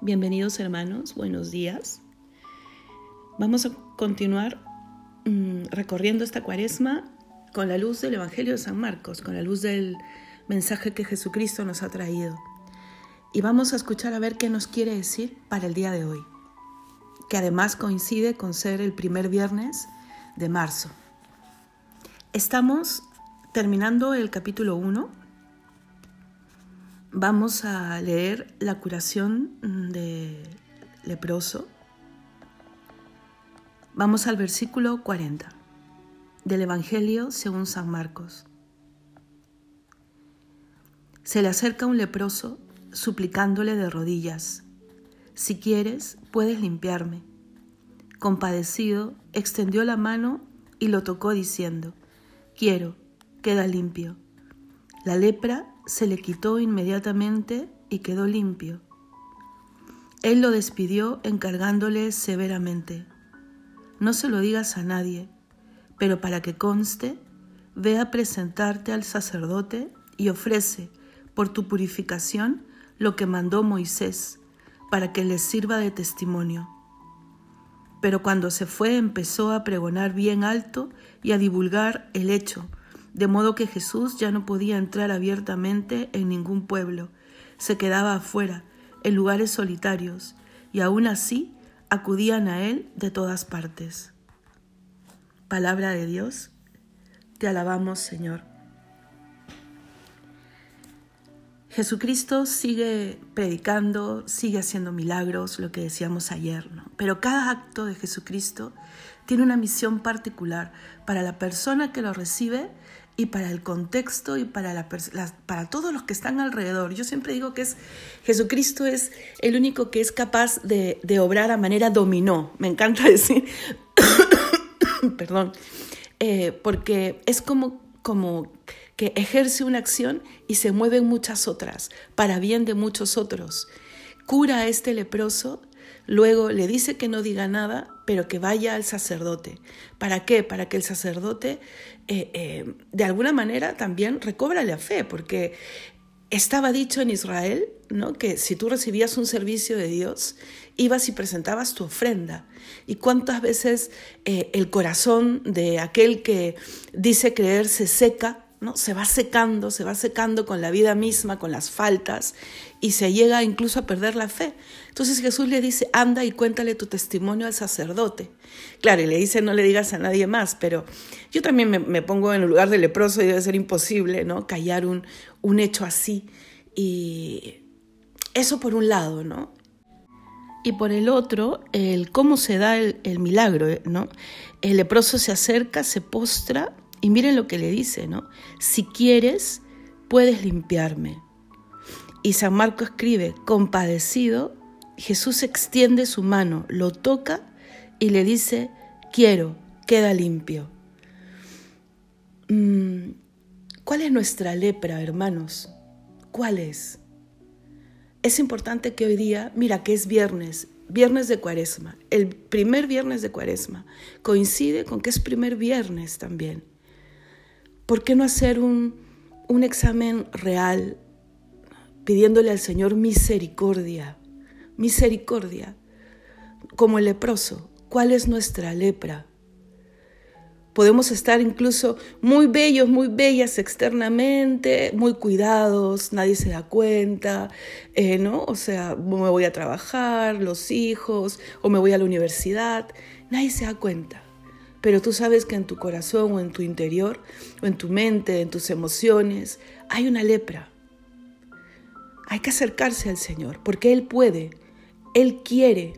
Bienvenidos hermanos, buenos días. Vamos a continuar mmm, recorriendo esta cuaresma con la luz del Evangelio de San Marcos, con la luz del mensaje que Jesucristo nos ha traído. Y vamos a escuchar a ver qué nos quiere decir para el día de hoy, que además coincide con ser el primer viernes de marzo. Estamos terminando el capítulo 1 Vamos a leer la curación de leproso. Vamos al versículo 40 del Evangelio según San Marcos. Se le acerca un leproso suplicándole de rodillas, si quieres, puedes limpiarme. Compadecido, extendió la mano y lo tocó diciendo, quiero, queda limpio. La lepra se le quitó inmediatamente y quedó limpio. Él lo despidió encargándole severamente, no se lo digas a nadie, pero para que conste, ve a presentarte al sacerdote y ofrece por tu purificación lo que mandó Moisés, para que les sirva de testimonio. Pero cuando se fue empezó a pregonar bien alto y a divulgar el hecho, de modo que Jesús ya no podía entrar abiertamente en ningún pueblo, se quedaba afuera, en lugares solitarios, y aún así acudían a él de todas partes. Palabra de Dios, te alabamos Señor. Jesucristo sigue predicando, sigue haciendo milagros, lo que decíamos ayer, ¿no? Pero cada acto de Jesucristo tiene una misión particular para la persona que lo recibe y para el contexto y para, la, para todos los que están alrededor. Yo siempre digo que es Jesucristo es el único que es capaz de, de obrar a manera dominó. Me encanta decir, perdón, eh, porque es como, como que ejerce una acción y se mueven muchas otras, para bien de muchos otros. Cura a este leproso Luego le dice que no diga nada, pero que vaya al sacerdote. ¿Para qué? Para que el sacerdote eh, eh, de alguna manera también recobra la fe, porque estaba dicho en Israel ¿no? que si tú recibías un servicio de Dios, ibas y presentabas tu ofrenda. ¿Y cuántas veces eh, el corazón de aquel que dice creer se seca ¿no? Se va secando, se va secando con la vida misma, con las faltas, y se llega incluso a perder la fe. Entonces Jesús le dice, anda y cuéntale tu testimonio al sacerdote. Claro, y le dice, no le digas a nadie más, pero yo también me, pongo en el lugar del leproso y debe ser imposible, ¿no? Callar un, un hecho así. Y eso por un lado, ¿no? Y por el otro, el cómo se da el, el milagro, ¿no? El leproso se acerca, se postra y miren lo que le dice, ¿no? Si quieres, puedes limpiarme. Y San Marco escribe, compadecido, Jesús extiende su mano, lo toca y le dice, quiero, queda limpio. Mm, ¿Cuál es nuestra lepra, hermanos? ¿Cuál es? Es importante que hoy día, mira que es viernes, viernes de cuaresma, el primer viernes de cuaresma, coincide con que es primer viernes también. ¿Por qué no hacer un, un examen real pidiéndole al Señor misericordia? Misericordia. Como el leproso, ¿cuál es nuestra lepra? Podemos estar incluso muy bellos, muy bellas externamente, muy cuidados, nadie se da cuenta, eh, ¿no? O sea, me voy a trabajar, los hijos, o me voy a la universidad, nadie se da cuenta pero tú sabes que en tu corazón o en tu interior o en tu mente, en tus emociones, hay una lepra. Hay que acercarse al Señor porque Él puede, Él quiere,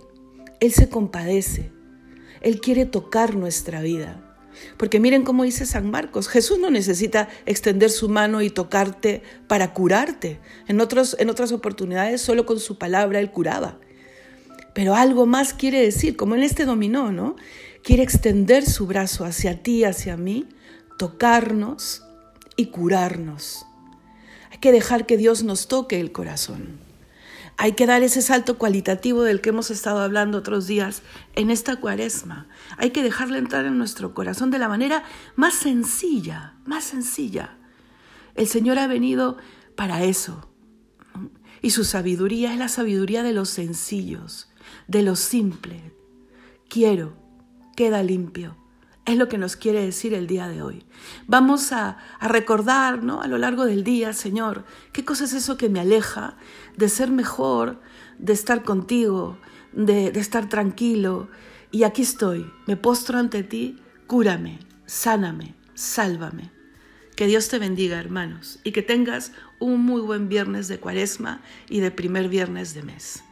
Él se compadece, Él quiere tocar nuestra vida. Porque miren cómo dice San Marcos, Jesús no necesita extender su mano y tocarte para curarte. En, otros, en otras oportunidades solo con su palabra Él curaba. Pero algo más quiere decir, como en este dominó, ¿no? Quiere extender su brazo hacia ti, hacia mí, tocarnos y curarnos. Hay que dejar que Dios nos toque el corazón. Hay que dar ese salto cualitativo del que hemos estado hablando otros días en esta cuaresma. Hay que dejarle entrar en nuestro corazón de la manera más sencilla, más sencilla. El Señor ha venido para eso. Y su sabiduría es la sabiduría de los sencillos, de lo simple. Quiero, queda limpio. Es lo que nos quiere decir el día de hoy. Vamos a, recordar ¿no? a lo largo del día, Señor, qué cosa es eso que me aleja de ser mejor, de estar contigo, de, de estar tranquilo. Y aquí estoy, me postro ante ti, cúrame, sáname, sálvame. Que Dios te bendiga, hermanos, y que tengas un muy buen viernes de cuaresma y de primer viernes de mes.